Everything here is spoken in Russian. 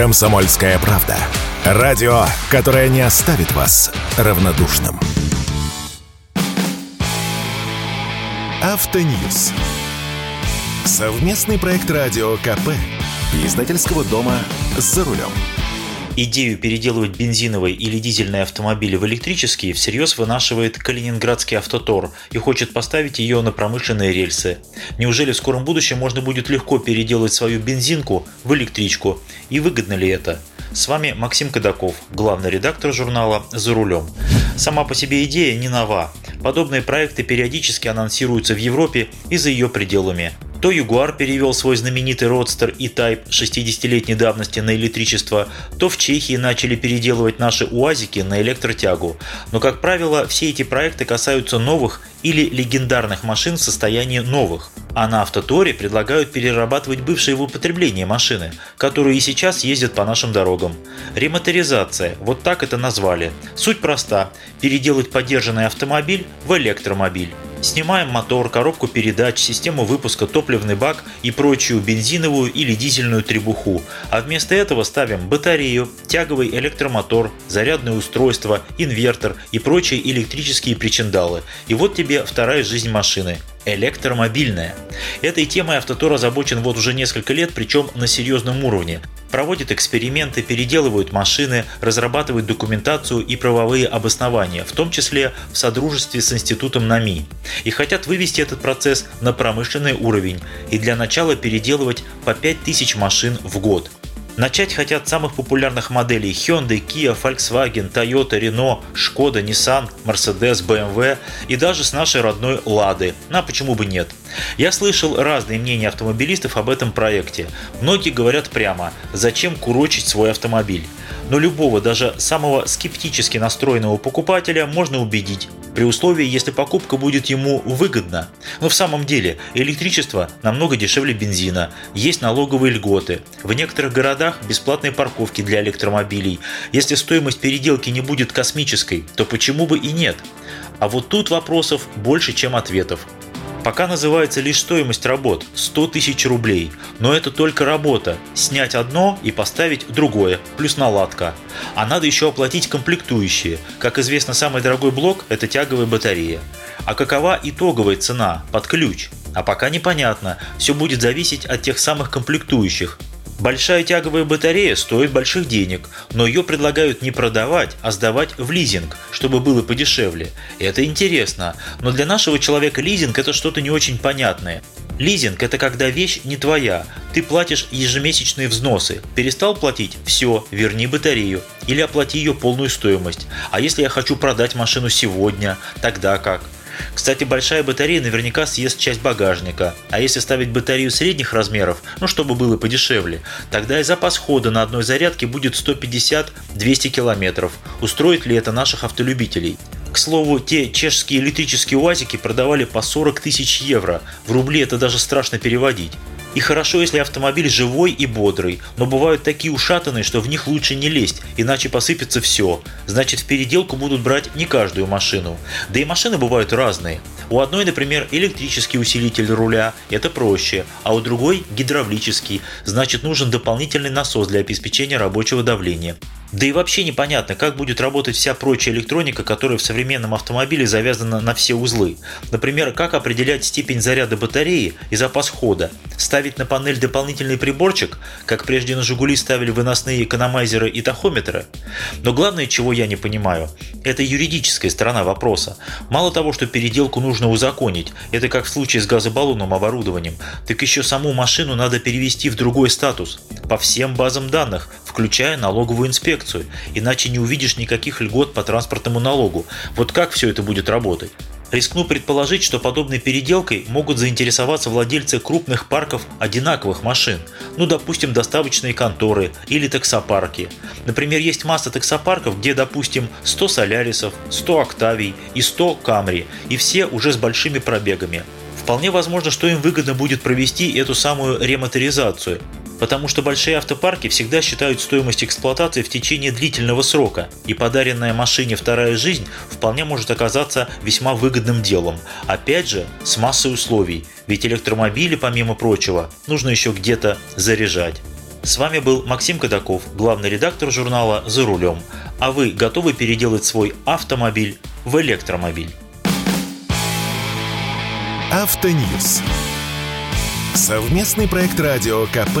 «Комсомольская правда». Радио, которое не оставит вас равнодушным. Автоньюз. Совместный проект радио КП. Издательского дома «За рулем». Идею переделывать бензиновые или дизельные автомобили в электрические всерьез вынашивает Калининградский автотор и хочет поставить ее на промышленные рельсы. Неужели в скором будущем можно будет легко переделать свою бензинку в электричку? И выгодно ли это? С вами Максим Кадаков, главный редактор журнала «За рулем». Сама по себе идея не нова. Подобные проекты периодически анонсируются в Европе и за ее пределами. То Ягуар перевел свой знаменитый родстер E-Type 60-летней давности на электричество, то в Чехии начали переделывать наши УАЗики на электротягу. Но, как правило, все эти проекты касаются новых или легендарных машин в состоянии новых. А на Автоторе предлагают перерабатывать бывшие в употребление машины, которые и сейчас ездят по нашим дорогам. Ремоторизация, вот так это назвали. Суть проста – переделать подержанный автомобиль в электромобиль. Снимаем мотор, коробку передач, систему выпуска, топливный бак и прочую бензиновую или дизельную требуху. А вместо этого ставим батарею, тяговый электромотор, зарядное устройство, инвертор и прочие электрические причиндалы. И вот тебе вторая жизнь машины электромобильная. Этой темой Автотор озабочен вот уже несколько лет, причем на серьезном уровне. Проводит эксперименты, переделывают машины, разрабатывают документацию и правовые обоснования, в том числе в содружестве с институтом НАМИ. И хотят вывести этот процесс на промышленный уровень и для начала переделывать по 5000 машин в год. Начать хотят самых популярных моделей Hyundai, Kia, Volkswagen, Toyota, Renault, Skoda, Nissan, Mercedes, BMW и даже с нашей родной Лады. На почему бы нет? Я слышал разные мнения автомобилистов об этом проекте. Многие говорят прямо, зачем курочить свой автомобиль. Но любого, даже самого скептически настроенного покупателя можно убедить при условии, если покупка будет ему выгодна. Но в самом деле электричество намного дешевле бензина, есть налоговые льготы. В некоторых городах бесплатные парковки для электромобилей. Если стоимость переделки не будет космической, то почему бы и нет? А вот тут вопросов больше, чем ответов. Пока называется лишь стоимость работ – 100 тысяч рублей. Но это только работа. Снять одно и поставить другое, плюс наладка. А надо еще оплатить комплектующие. Как известно, самый дорогой блок – это тяговая батарея. А какова итоговая цена под ключ? А пока непонятно. Все будет зависеть от тех самых комплектующих. Большая тяговая батарея стоит больших денег, но ее предлагают не продавать, а сдавать в лизинг, чтобы было подешевле. Это интересно, но для нашего человека лизинг это что-то не очень понятное. Лизинг – это когда вещь не твоя, ты платишь ежемесячные взносы. Перестал платить – все, верни батарею. Или оплати ее полную стоимость. А если я хочу продать машину сегодня, тогда как? Кстати, большая батарея наверняка съест часть багажника, а если ставить батарею средних размеров, ну чтобы было подешевле, тогда и запас хода на одной зарядке будет 150-200 километров. Устроит ли это наших автолюбителей? К слову, те чешские электрические УАЗики продавали по 40 тысяч евро. В рубли это даже страшно переводить. И хорошо, если автомобиль живой и бодрый, но бывают такие ушатанные, что в них лучше не лезть, иначе посыпется все. Значит, в переделку будут брать не каждую машину. Да и машины бывают разные. У одной, например, электрический усилитель руля, это проще, а у другой гидравлический, значит нужен дополнительный насос для обеспечения рабочего давления. Да и вообще непонятно, как будет работать вся прочая электроника, которая в современном автомобиле завязана на все узлы. Например, как определять степень заряда батареи и запас хода. Ставить на панель дополнительный приборчик, как прежде на «Жигули» ставили выносные экономайзеры и тахометры. Но главное, чего я не понимаю, это юридическая сторона вопроса. Мало того, что переделку нужно узаконить, это как в случае с газобаллонным оборудованием, так еще саму машину надо перевести в другой статус, по всем базам данных, включая налоговую инспекцию, иначе не увидишь никаких льгот по транспортному налогу. Вот как все это будет работать? Рискну предположить, что подобной переделкой могут заинтересоваться владельцы крупных парков одинаковых машин, ну допустим доставочные конторы или таксопарки. Например, есть масса таксопарков, где допустим 100 Солярисов, 100 Октавий и 100 Камри, и все уже с большими пробегами. Вполне возможно, что им выгодно будет провести эту самую ремоторизацию, потому что большие автопарки всегда считают стоимость эксплуатации в течение длительного срока, и подаренная машине вторая жизнь вполне может оказаться весьма выгодным делом. Опять же, с массой условий, ведь электромобили, помимо прочего, нужно еще где-то заряжать. С вами был Максим Кадаков, главный редактор журнала «За рулем». А вы готовы переделать свой автомобиль в электромобиль? Автоньюз. Совместный проект радио КП.